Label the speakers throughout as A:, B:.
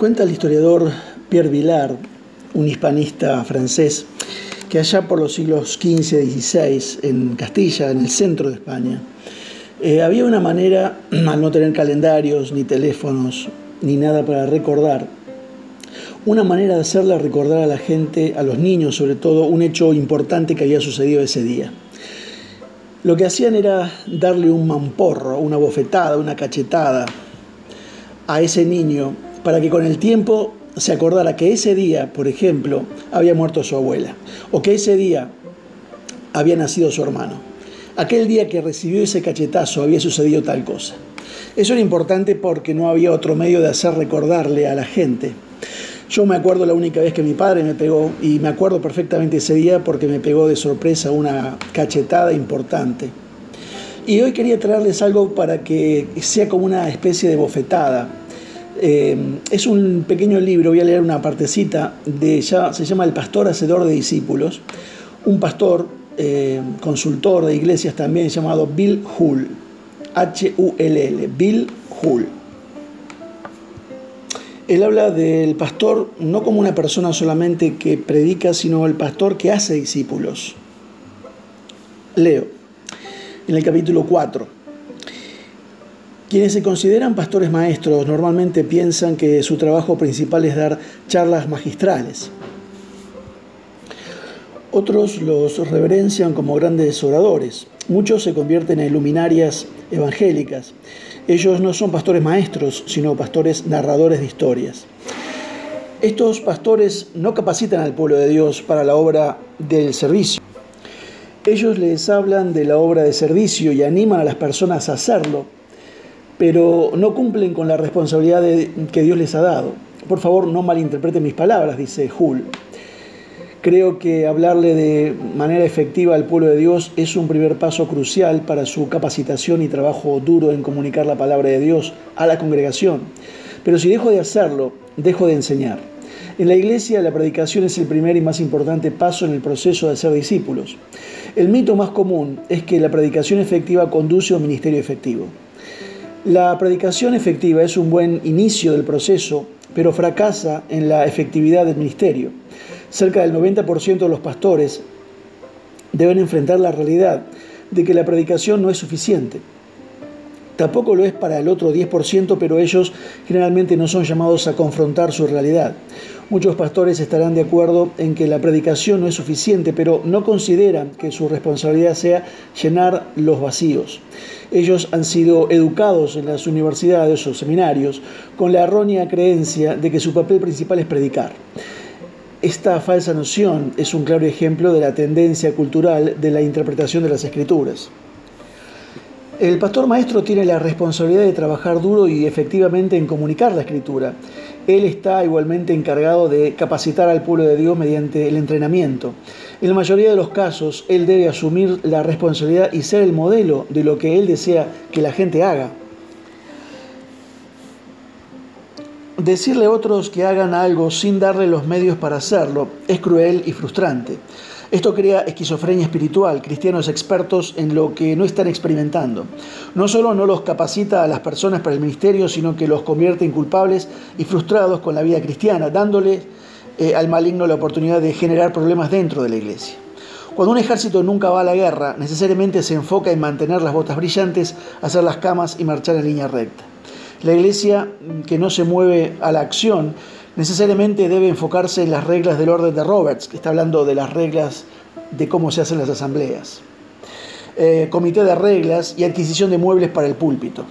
A: Cuenta el historiador Pierre Villard, un hispanista francés, que allá por los siglos XV y XVI, en Castilla, en el centro de España, eh, había una manera, al no tener calendarios, ni teléfonos, ni nada para recordar, una manera de hacerle recordar a la gente, a los niños sobre todo, un hecho importante que había sucedido ese día. Lo que hacían era darle un mamporro, una bofetada, una cachetada a ese niño para que con el tiempo se acordara que ese día, por ejemplo, había muerto su abuela, o que ese día había nacido su hermano. Aquel día que recibió ese cachetazo había sucedido tal cosa. Eso era importante porque no había otro medio de hacer recordarle a la gente. Yo me acuerdo la única vez que mi padre me pegó, y me acuerdo perfectamente ese día porque me pegó de sorpresa una cachetada importante. Y hoy quería traerles algo para que sea como una especie de bofetada, eh, es un pequeño libro, voy a leer una partecita, de, ya, se llama El Pastor Hacedor de Discípulos, un pastor eh, consultor de iglesias también llamado Bill Hull, H-U-L-L, Bill Hull. Él habla del pastor no como una persona solamente que predica, sino el pastor que hace discípulos. Leo, en el capítulo 4. Quienes se consideran pastores maestros normalmente piensan que su trabajo principal es dar charlas magistrales. Otros los reverencian como grandes oradores. Muchos se convierten en luminarias evangélicas. Ellos no son pastores maestros, sino pastores narradores de historias. Estos pastores no capacitan al pueblo de Dios para la obra del servicio. Ellos les hablan de la obra de servicio y animan a las personas a hacerlo pero no cumplen con la responsabilidad que Dios les ha dado. Por favor, no malinterpreten mis palabras, dice Hull. Creo que hablarle de manera efectiva al pueblo de Dios es un primer paso crucial para su capacitación y trabajo duro en comunicar la palabra de Dios a la congregación. Pero si dejo de hacerlo, dejo de enseñar. En la iglesia la predicación es el primer y más importante paso en el proceso de ser discípulos. El mito más común es que la predicación efectiva conduce a un ministerio efectivo. La predicación efectiva es un buen inicio del proceso, pero fracasa en la efectividad del ministerio. Cerca del 90% de los pastores deben enfrentar la realidad de que la predicación no es suficiente. Tampoco lo es para el otro 10%, pero ellos generalmente no son llamados a confrontar su realidad. Muchos pastores estarán de acuerdo en que la predicación no es suficiente, pero no consideran que su responsabilidad sea llenar los vacíos. Ellos han sido educados en las universidades o seminarios con la errónea creencia de que su papel principal es predicar. Esta falsa noción es un claro ejemplo de la tendencia cultural de la interpretación de las escrituras. El pastor maestro tiene la responsabilidad de trabajar duro y efectivamente en comunicar la escritura. Él está igualmente encargado de capacitar al pueblo de Dios mediante el entrenamiento. En la mayoría de los casos, Él debe asumir la responsabilidad y ser el modelo de lo que Él desea que la gente haga. Decirle a otros que hagan algo sin darle los medios para hacerlo es cruel y frustrante. Esto crea esquizofrenia espiritual, cristianos expertos en lo que no están experimentando. No solo no los capacita a las personas para el ministerio, sino que los convierte en culpables y frustrados con la vida cristiana, dándole eh, al maligno la oportunidad de generar problemas dentro de la iglesia. Cuando un ejército nunca va a la guerra, necesariamente se enfoca en mantener las botas brillantes, hacer las camas y marchar en línea recta. La iglesia que no se mueve a la acción necesariamente debe enfocarse en las reglas del orden de Roberts, que está hablando de las reglas de cómo se hacen las asambleas. Eh, comité de reglas y adquisición de muebles para el púlpito.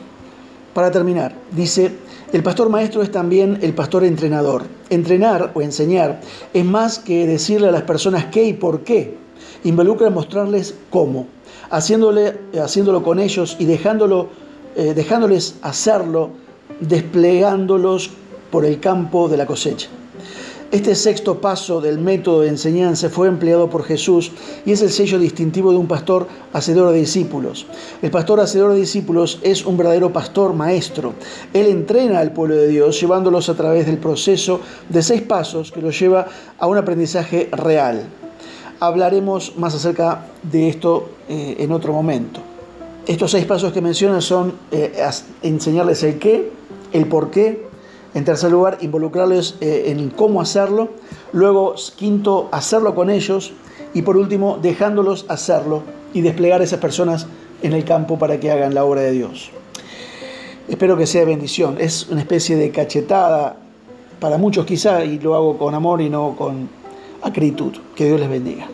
A: Para terminar, dice, el pastor maestro es también el pastor entrenador. Entrenar o enseñar es más que decirle a las personas qué y por qué. Involucra mostrarles cómo, haciéndole, haciéndolo con ellos y dejándolo, eh, dejándoles hacerlo, desplegándolos por el campo de la cosecha. Este sexto paso del método de enseñanza fue empleado por Jesús y es el sello distintivo de un pastor hacedor de discípulos. El pastor hacedor de discípulos es un verdadero pastor maestro. Él entrena al pueblo de Dios llevándolos a través del proceso de seis pasos que los lleva a un aprendizaje real. Hablaremos más acerca de esto eh, en otro momento. Estos seis pasos que mencionan son eh, enseñarles el qué, el por qué, En tercer lugar, involucrarles eh, en cómo hacerlo. Luego, quinto, hacerlo con ellos. Y por último, dejándolos hacerlo y desplegar a esas personas en el campo para que hagan la obra de Dios. Espero que sea bendición. Es una especie de cachetada para muchos quizá y lo hago con amor y no con acritud. Que Dios les bendiga.